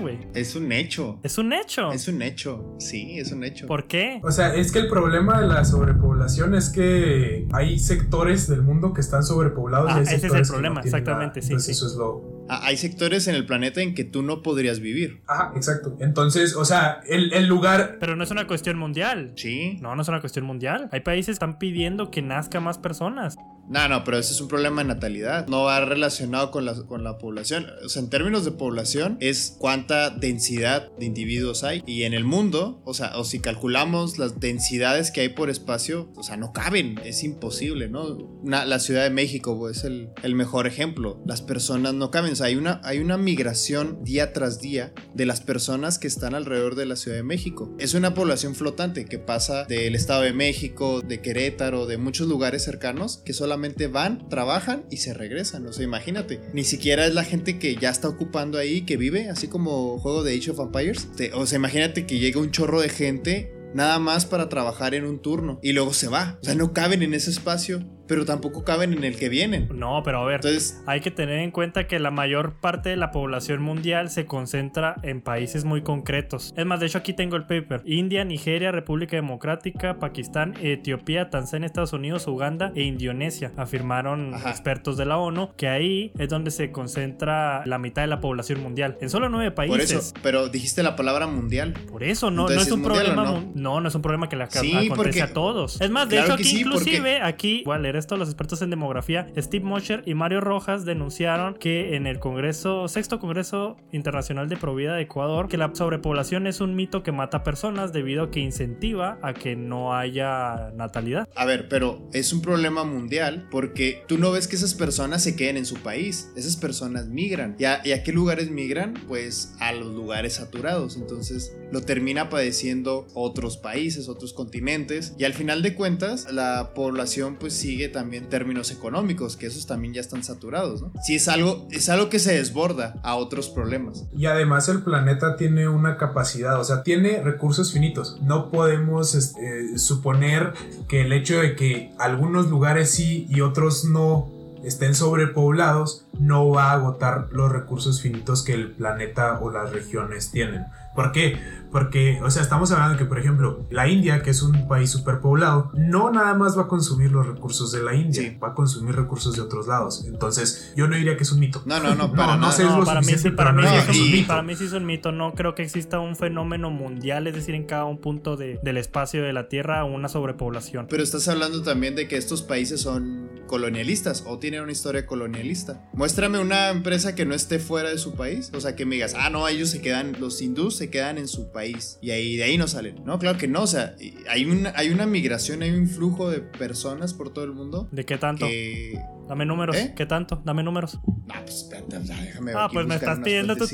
güey. Es un hecho. Es un hecho. Es un hecho. Sí, es un hecho. ¿Por qué? O sea, es que el problema de la sobrepoblación es que hay sectores del mundo que están sobrepoblados. Ah, y hay ese es el sectores que no problema, tienen exactamente, nada. sí, Entonces sí. eso es lo... Hay sectores en el planeta en que tú no podrías vivir. Ajá, exacto. Entonces, o sea, el, el lugar... Pero no es una cuestión mundial. Sí. No, no es una cuestión mundial. Hay países que están pidiendo que nazca más personas. No, no, pero ese es un problema de natalidad. No va relacionado con la, con la población. O sea, en términos de población, es cuánta densidad de individuos hay. Y en el mundo, o sea, o si calculamos las densidades que hay por espacio, o sea, no caben. Es imposible, ¿no? Una- la Ciudad de México es el, el mejor ejemplo. Las personas no caben. Hay una, migración día tras día de las personas que están alrededor de la Ciudad de México. Es una población flotante que pasa del Estado de México, de Querétaro, de muchos lugares cercanos que solamente van, trabajan y se regresan. O sea, imagínate. Ni siquiera es la gente que ya está ocupando ahí, que vive, así como juego de Age of Empires. O sea, imagínate que llega un chorro de gente nada más para trabajar en un turno y luego se va. O sea, no caben en ese espacio, pero tampoco caben en el que vienen. No, pero a ver. Entonces, Hay que tener en cuenta que la mayor parte de la población mundial se concentra en países muy concretos. Es más, de hecho aquí tengo el paper. India, Nigeria, República Democrática, Pakistán, Etiopía, Tanzania, Estados Unidos, Uganda e Indonesia. Afirmaron Ajá. expertos de la ONU que ahí es donde se concentra la mitad de la población mundial. En solo nueve países. por eso, pero dijiste la palabra mundial. Por eso, no, no es un ¿es mundial problema. no? No? no, es un problema que le Sí, acontece porque- a todos. Es más, de Claro hecho, aquí sí, porque- inclusive, aquí, esto, los expertos en demografía, Steve Mosher y Mario Rojas denunciaron que en el Congreso, sexto Congreso Internacional de Provida de Ecuador, que la sobrepoblación es un mito que mata personas debido a que incentiva a que no haya natalidad. A ver, pero es un problema mundial porque tú no ves que esas personas se queden en su país. Esas personas migran. ¿Y a, y a qué lugares migran? Pues a los lugares saturados. Entonces lo termina padeciendo otros países, otros continentes. Y al final de cuentas, la población pues sigue también términos económicos, que esos también ya están saturados, ¿no? Sí, es algo, es algo que se desborda a otros problemas. Y además el planeta tiene una capacidad, o sea, tiene recursos finitos. No podemos este, suponer que el hecho de que algunos lugares sí y otros no estén sobrepoblados no va a agotar los recursos finitos que el planeta o las regiones tienen. ¿Por qué? Porque, o sea, estamos hablando de que, por ejemplo, la India, que es un país superpoblado, no nada más va a consumir los recursos de la India, Sí. va a consumir recursos de otros lados. Entonces, yo no diría que es un mito. No, no, no, para no es No, lo para mí, sí, para, pero mí no es un mito. para mí sí es un mito. No creo que exista un fenómeno mundial, es decir, en cada un punto de- del espacio de la Tierra, una sobrepoblación. Pero estás hablando también de que estos países son colonialistas o tienen una historia colonialista. Muéstrame una empresa que no esté fuera de su país. O sea, que me digas, ah, no, ellos se quedan, los hindús se quedan en su país y ahí de ahí no salen. No, claro que no. O sea, hay una, hay una migración, hay un flujo de personas por todo el mundo ¿De qué tanto? que. Dame números. ¿Eh? ¿Qué tanto? Dame números. No, pues déjame Ah, pues me estás pidiendo tu.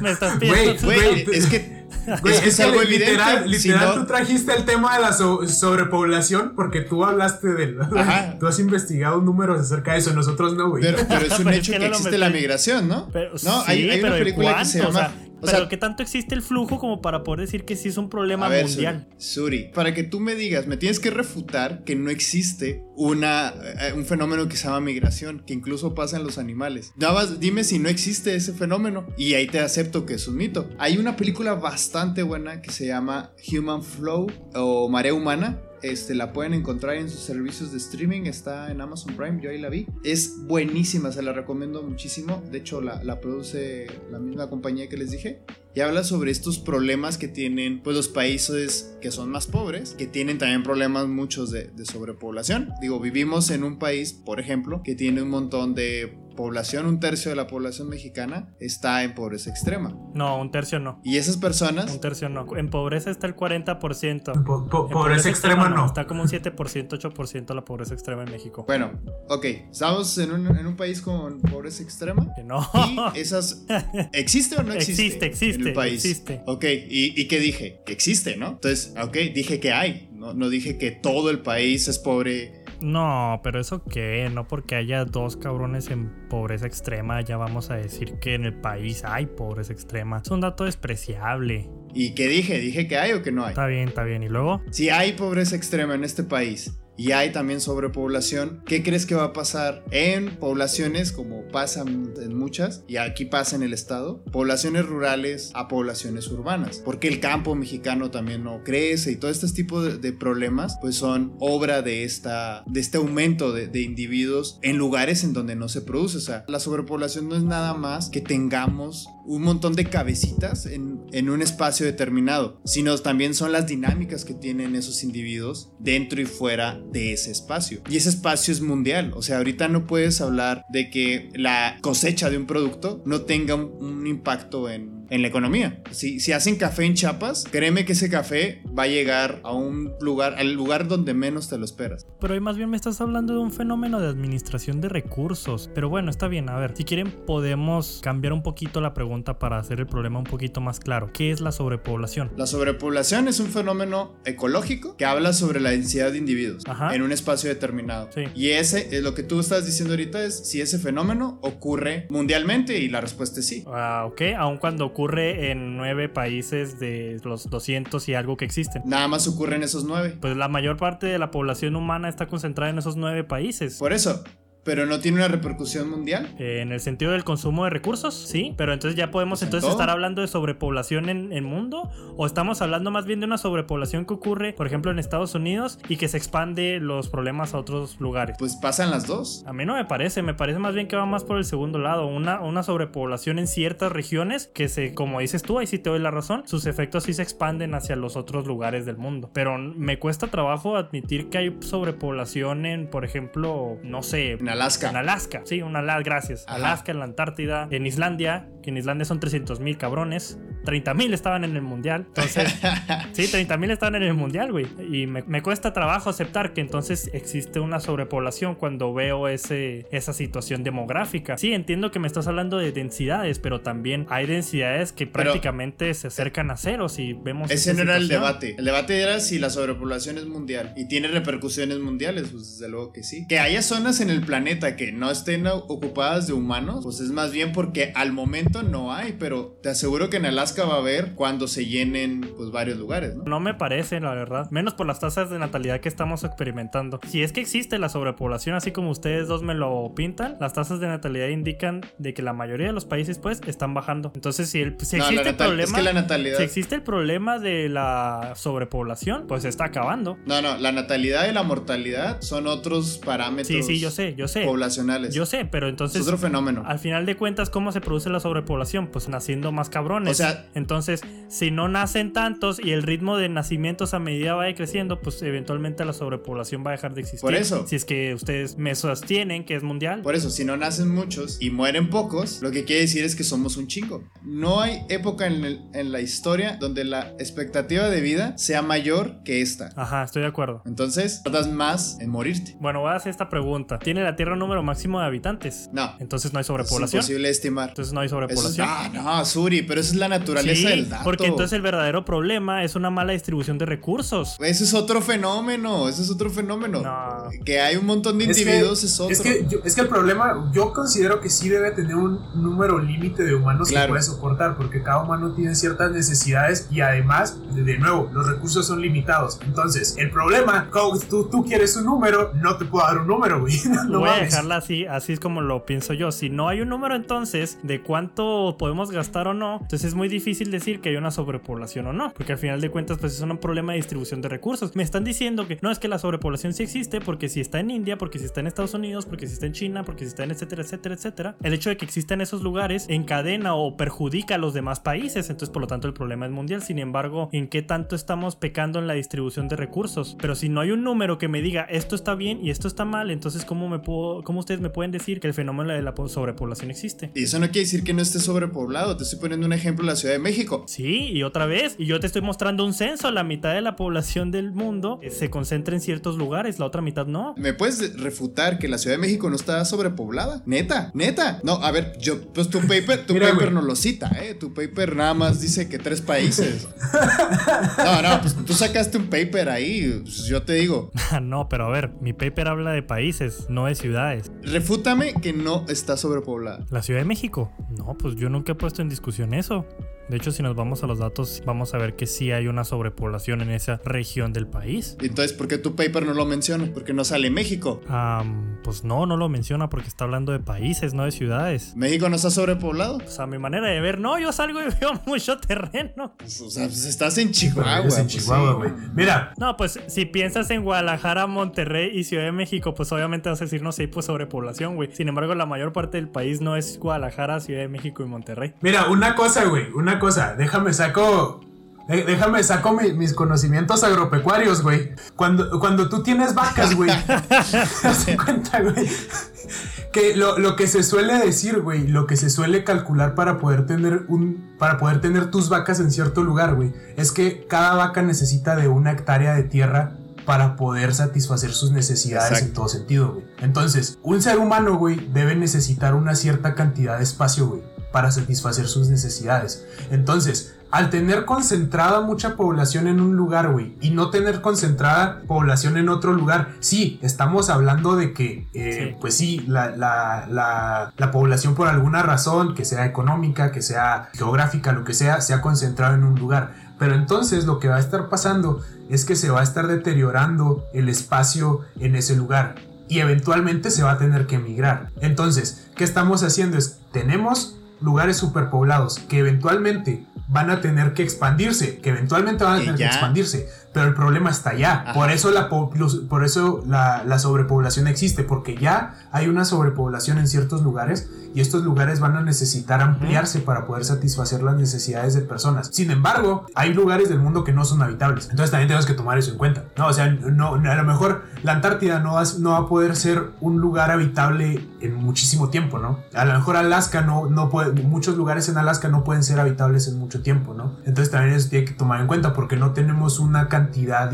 Me estás pidiendo tu- Güey, Güey, es que. Güey, es que es algo evidente. literal, si literal no- tú trajiste el tema de la so- sobrepoblación porque tú hablaste de Ajá. tú has investigado números acerca de eso, nosotros no, güey. Pero, pero es un Pero es hecho que que, no lo existe la migración, ¿no? Pero, no, hay, sí, hay una pero ¿de película que se llama. O sea, o pero sea, ¿qué tanto existe el flujo como para poder decir que sí es un problema ver, mundial? Suri, Suri, para que tú me digas, me tienes que refutar que no existe una, eh, un fenómeno que se llama migración, que incluso pasa en los animales. Más dime si no existe ese fenómeno y ahí te acepto que es un mito. Hay una película bastante buena que se llama Human Flow o Marea Humana. Este, la pueden encontrar en sus servicios de streaming, está en Amazon Prime, yo ahí la vi. Es buenísima, se la recomiendo muchísimo. De hecho, la, produce la misma compañía que les dije. Y habla sobre estos problemas que tienen pues, los países que son más pobres, que tienen también problemas muchos de, de sobrepoblación. Digo, vivimos en un país, por ejemplo, que tiene un montón de población, un tercio de la población mexicana está en pobreza extrema. No, un tercio no. Y esas personas Un tercio no. En pobreza está el 40%. En Po- po- pobreza extrema no. Está como un 7%, 8% la pobreza extrema en México. Bueno, ok, estamos en un, en un país con pobreza extrema. Que no. Y esas. ¿Existe o no existe? Existe, existe, En el país. existe. Ok, ¿y, y qué dije? Que existe, ¿no? Entonces, ok, dije que hay. No, no dije que todo el país es pobre. No, pero eso qué, no porque haya dos cabrones en pobreza extrema, ya vamos a decir que en el país hay pobreza extrema. Es un dato despreciable. ¿Y qué dije? ¿Dije que hay o que no hay? Está bien, está bien. ¿Y luego? Si hay pobreza extrema en este país y hay también sobrepoblación, ¿qué crees que va a pasar en poblaciones como pasa en muchas y aquí pasa en el estado? Poblaciones rurales a poblaciones urbanas, porque el campo mexicano también no crece y todo este tipo de, problemas pues son obra de, esta, de este aumento de, individuos en lugares en donde no se produce. O sea, la sobrepoblación no es nada más que tengamos un montón de cabecitas en, en, un espacio determinado, sino también son las dinámicas que tienen esos individuos dentro y fuera de ese espacio. Y ese espacio es mundial, o sea, ahorita no puedes hablar de que la cosecha de un producto no tenga un impacto en, en la economía. Si, si hacen café en Chiapas, créeme que ese café va a llegar a un lugar, al lugar donde menos te lo esperas. Pero ahí más bien me estás hablando de un fenómeno de administración de recursos. Pero bueno, está bien, a ver, si quieren podemos cambiar un poquito la pregunta para hacer el problema un poquito más claro. ¿Qué es la sobrepoblación? La sobrepoblación es un fenómeno ecológico que habla sobre la densidad de individuos en un espacio determinado. Y ese, es lo que tú estás diciendo ahorita es si ese fenómeno ocurre mundialmente y la respuesta es sí. Ah, ok, aun cuando ocurre ocurre en nueve países de los 200 y algo que existen. Nada más ocurre en esos nueve. Pues la mayor parte de la población humana está concentrada en esos nueve países. Por eso, pero no tiene una repercusión mundial. Eh, en el sentido del consumo de recursos, sí, pero entonces ya podemos pues entonces estar hablando de sobrepoblación en el mundo o estamos hablando más bien de una sobrepoblación que ocurre, por ejemplo, en Estados Unidos y que se expande los problemas a otros lugares. Pues pasan las dos. A mí no me parece, me parece más bien que va más por el segundo lado, una, una sobrepoblación en ciertas regiones que se, como dices tú, ahí sí te doy la razón, sus efectos sí se expanden hacia los otros lugares del mundo. Pero me cuesta trabajo admitir que hay sobrepoblación en, por ejemplo, no sé, Alaska. En Alaska, sí, una Alaska, gracias. Alaska, en la Antártida, en Islandia, que en Islandia son 300 mil cabrones. 30 mil estaban en el mundial. Entonces, sí, 30 mil estaban en el mundial, güey. Y me, cuesta trabajo aceptar que entonces existe una sobrepoblación cuando veo ese, esa situación demográfica. Sí, entiendo que me estás hablando de densidades, pero también hay densidades que prácticamente se acercan a cero si vemos. Ese no era el debate. El debate era si la sobrepoblación es mundial y tiene repercusiones mundiales, pues desde luego que sí. Que haya zonas en el planeta que no estén ocupadas de humanos, pues es más bien porque al momento no hay, pero te aseguro que en Alaska va a haber cuando se llenen pues varios lugares, ¿no? No me parece, la verdad. Menos por las tasas de natalidad que estamos experimentando. Si es que existe la sobrepoblación, así como ustedes dos me lo pintan, las tasas de natalidad indican de que la mayoría de los países pues están bajando. Entonces, si, el, si existe el problema... la natalidad... Si existe el problema de la sobrepoblación, pues está acabando. No, no, la natalidad y la mortalidad son otros parámetros. Sí, sí, yo sé, yo sé. Poblacionales. Yo sé, pero entonces... Es otro fenómeno. Al final de cuentas, ¿cómo se produce la sobrepoblación? Pues naciendo más cabrones. O sea, entonces, si no nacen tantos y el ritmo de nacimientos a medida va creciendo, pues eventualmente la sobrepoblación va a dejar de existir. Por eso. Si es que ustedes me sostienen que es mundial. Por eso, si no nacen muchos y mueren pocos, lo que quiere decir es que somos un chingo. No hay época en, en la historia donde la expectativa de vida sea mayor que esta. Ajá, estoy de acuerdo. Entonces, tardas más en morirte. Bueno, voy a hacer esta pregunta. ¿Tiene la Tierra un número máximo de habitantes? No. Entonces no hay sobrepoblación. Es imposible estimar. Entonces no hay sobrepoblación. ah, no, Suri, pero esa es la naturaleza del dato. Porque entonces el verdadero problema es una mala distribución de recursos. Ese es otro fenómeno, ese es otro fenómeno. Que hay un montón de individuos es, otro. Es que, es que el problema, yo considero que sí debe tener un número límite de humanos que puede soportar, porque cada humano tiene ciertas necesidades y además, de nuevo, los recursos son limitados. Entonces, el problema, tú, tú quieres un número, no te puedo dar un número, güey. No Voy dejarla así, así es como lo pienso yo. Si no hay un número entonces de cuánto podemos gastar o no, entonces es muy difícil decir que hay una sobrepoblación o no, porque al final de cuentas pues es un problema de distribución de recursos. Me están diciendo que no es que la sobrepoblación sí existe porque si está en India, porque si está en Estados Unidos, porque si está en China, porque si está en etcétera, etcétera, etcétera, el hecho de que existan esos lugares encadena o perjudica a los demás países, entonces por lo tanto el problema es mundial. Sin embargo, ¿en qué tanto estamos pecando en la distribución de recursos? Pero si no hay un número que me diga esto está bien y esto está mal, entonces ¿cómo me puedo, cómo ustedes me pueden decir que el fenómeno de la sobrepoblación existe? Y eso no quiere decir que no esté sobrepoblado. Te estoy poniendo un ejemplo la Ciudad de México. Sí, y otra vez, y yo te estoy mostrando un censo, la mitad de la población del mundo eh, se concentra en ciertos lugares, la otra mitad no. ¿Me puedes refutar que la Ciudad de México no está sobrepoblada? Neta, neta. No, a ver, yo, pues tu paper, tu paper no lo cita, ¿eh? Tu paper nada más dice que tres países. no, no, pues tú sacaste un paper ahí, pues yo te digo. no, pero a ver, mi paper habla de países, no de ciudades. Refútame que no está sobrepoblada. ¿La Ciudad de México? No, pues yo nunca he puesto en discusión eso. De hecho, si nos vamos a los datos, vamos a ver que sí hay una sobrepoblación en esa región del país. Entonces, ¿por qué tu paper no lo menciona? Porque no sale México. pues no, no lo menciona porque está hablando de países, no de ciudades. ¿México no está sobrepoblado? Pues a mi manera de ver, no, yo salgo y veo mucho terreno. Pues, o sea, pues estás en Chihuahua. en pues Chihuahua, güey. Mira. No, pues si piensas en Guadalajara, Monterrey y Ciudad de México, pues obviamente vas a decir, no sé, pues sobrepoblación, güey. Sin embargo, la mayor parte del país no es Guadalajara, Ciudad de México y Monterrey. Mira, una cosa, güey, una cosa. Déjame saco Déjame saco mis conocimientos agropecuarios, güey. Cuando, cuando tú tienes vacas, güey. te cuenta, güey. Que lo, que se suele decir, güey, lo que se suele calcular para poder tener un. Para poder tener tus vacas en cierto lugar, güey. Es que cada vaca necesita de una hectárea de tierra para poder satisfacer sus necesidades en todo sentido, güey. Entonces, un ser humano, güey, debe necesitar una cierta cantidad de espacio, güey, para satisfacer sus necesidades. Entonces, al tener concentrada mucha población en un lugar, güey, y no tener concentrada población en otro lugar, sí, estamos hablando de que, eh, pues sí, la, la, población por alguna razón, que sea económica, que sea geográfica, lo que sea, se ha concentrado en un lugar. Pero entonces lo que va a estar pasando es que se va a estar deteriorando el espacio en ese lugar y eventualmente se va a tener que emigrar. Entonces, ¿qué estamos haciendo? Es, tenemos lugares superpoblados que eventualmente van a tener que expandirse, que eventualmente van a tener que expandirse, pero el problema está allá. Por eso, la, por eso la, sobrepoblación existe, porque ya hay una sobrepoblación en ciertos lugares y estos lugares van a necesitar ampliarse para poder satisfacer las necesidades de personas. Sin embargo, hay lugares del mundo que no son habitables. Entonces también tenemos que tomar eso en cuenta. No, o sea, no, a lo mejor la Antártida no va, no va a poder ser un lugar habitable en muchísimo tiempo, ¿no? A lo mejor Alaska no, no puede, muchos lugares en Alaska no pueden ser habitables en mucho tiempo, ¿no? Entonces también eso tiene que tomar en cuenta porque no tenemos una cantidad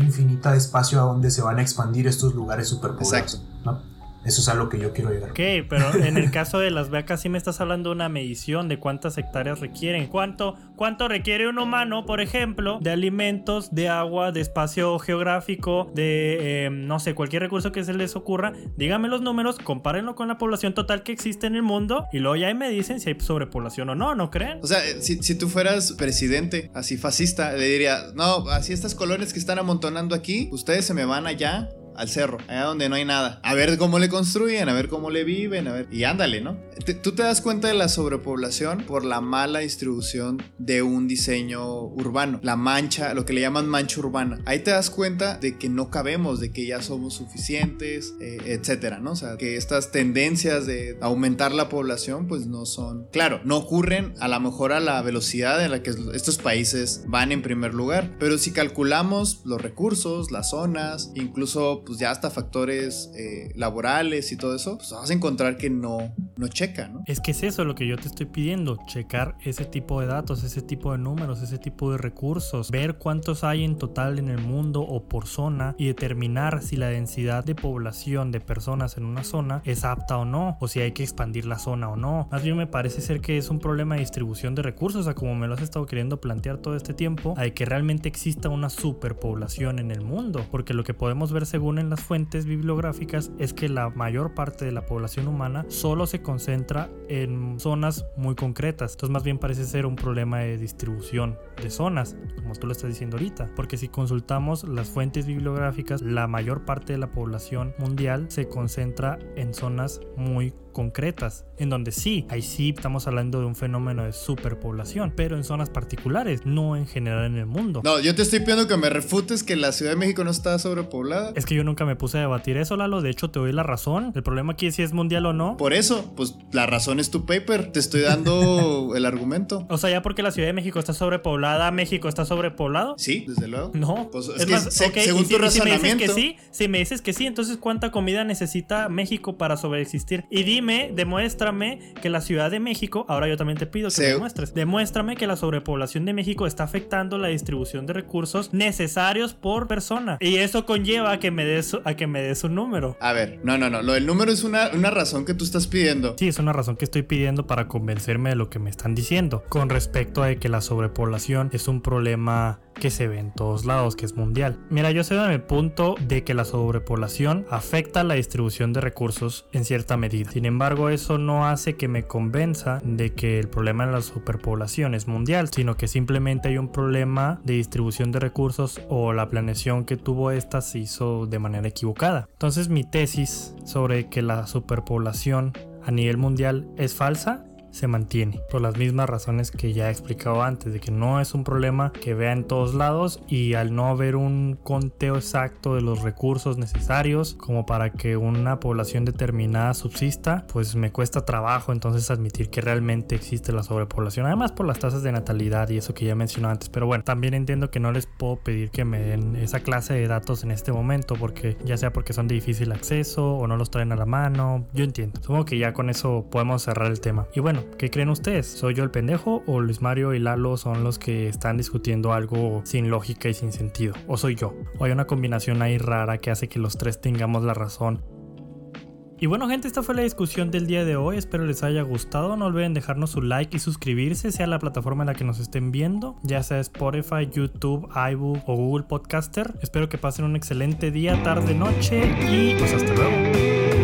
infinita de espacio a donde se van a expandir estos lugares superpoblados, ¿no? Eso es a lo que yo quiero llegar. Ok, pero en el caso de las vacas sí me estás hablando de una medición de cuántas hectáreas requieren. ¿Cuánto, cuánto requiere un humano, por ejemplo, de alimentos, de agua, de espacio geográfico, de, em, no sé, cualquier recurso que se les ocurra? Díganme los números, compárenlo con la población total que existe en el mundo y luego ya me dicen si hay sobrepoblación o no, ¿no creen? O sea, si, si tú fueras presidente, así fascista, le diría, no, así estas colonias que están amontonando aquí, ustedes se me van allá al cerro, allá donde no hay nada. A ver cómo le construyen, a ver cómo le viven, a ver. Y ándale, ¿no? Tú te das cuenta de la sobrepoblación por la mala distribución de un diseño urbano. La mancha, lo que le llaman mancha urbana. Ahí te das cuenta de que no cabemos, de que ya somos suficientes, eh, etcétera, ¿no? O sea, que estas tendencias de aumentar la población, pues no son. Claro, no ocurren a lo mejor a la velocidad en la que estos países van en primer lugar. Pero si calculamos los recursos, las zonas, incluso pues ya hasta factores eh, laborales y todo eso, pues vas a encontrar que no, no checa, ¿no? Es que es eso lo que yo te estoy pidiendo, checar ese tipo de datos, ese tipo de números, ese tipo de recursos, ver cuántos hay en total en el mundo o por zona y determinar si la densidad de población de personas en una zona es apta o no, o si hay que expandir la zona o no. Más bien me parece ser que es un problema de distribución de recursos, o sea, como me lo has estado queriendo plantear todo este tiempo, hay que realmente exista una superpoblación en el mundo, porque lo que podemos ver según en las fuentes bibliográficas es que la mayor parte de la población humana solo se concentra en zonas muy concretas. Entonces más bien parece ser un problema de distribución de zonas, como tú lo estás diciendo ahorita. Porque si consultamos las fuentes bibliográficas, la mayor parte de la población mundial se concentra en zonas muy concretas, en donde sí, ahí sí estamos hablando de un fenómeno de superpoblación, pero en zonas particulares, no en general en el mundo. No, yo te estoy pidiendo que me refutes que la Ciudad de México no está sobrepoblada. Es que yo nunca me puse a debatir eso, Lalo, de hecho te doy la razón. El problema aquí es si es mundial o no. Por eso, pues la razón es tu paper, te estoy dando el argumento. O sea, ya porque la Ciudad de México está sobrepoblada, México está sobrepoblado. Sí, desde luego. No. Pues, es, que según tu razonamiento. Si me dices que sí, si me dices que sí, entonces ¿cuánta comida necesita México para sobreexistir? Y dime demuéstrame que la Ciudad de México, ahora yo también te pido que me demuestres, demuéstrame que la sobrepoblación de México está afectando la distribución de recursos necesarios por persona. Y eso conlleva a que me des, a que me des un número. A ver, no, no, no, lo del número es una, una razón que tú estás pidiendo. Sí, es una razón que estoy pidiendo para convencerme de lo que me están diciendo con respecto a que la sobrepoblación es un problema que se ve en todos lados, que es mundial. Mira, yo sé en el punto de que la sobrepoblación afecta la distribución de recursos en cierta medida. Sin embargo, eso no hace que me convenza de que el problema de la superpoblación es mundial, sino que simplemente hay un problema de distribución de recursos o la planeación que tuvo esta se hizo de manera equivocada. Entonces mi tesis sobre que la superpoblación a nivel mundial es falsa se mantiene por las mismas razones que ya he explicado antes de que no es un problema que vea en todos lados y al no haber un conteo exacto de los recursos necesarios como para que una población determinada subsista pues me cuesta trabajo entonces admitir que realmente existe la sobrepoblación además por las tasas de natalidad y eso que ya mencioné antes pero bueno también entiendo que no les puedo pedir que me den esa clase de datos en este momento porque ya sea porque son de difícil acceso o no los traen a la mano yo entiendo supongo que ya con eso podemos cerrar el tema. Y bueno ¿Qué creen ustedes? ¿Soy yo el pendejo o Luis Mario y Lalo son los que están discutiendo algo sin lógica y sin sentido? ¿O soy yo? ¿O hay una combinación ahí rara que hace que los tres tengamos la razón? Y bueno gente, esta fue la discusión del día de hoy, espero les haya gustado, no olviden dejarnos su like y suscribirse, sea la plataforma en la que nos estén viendo, ya sea Spotify, YouTube, iBook o Google Podcaster. Espero que pasen un excelente día, tarde, noche y pues hasta luego.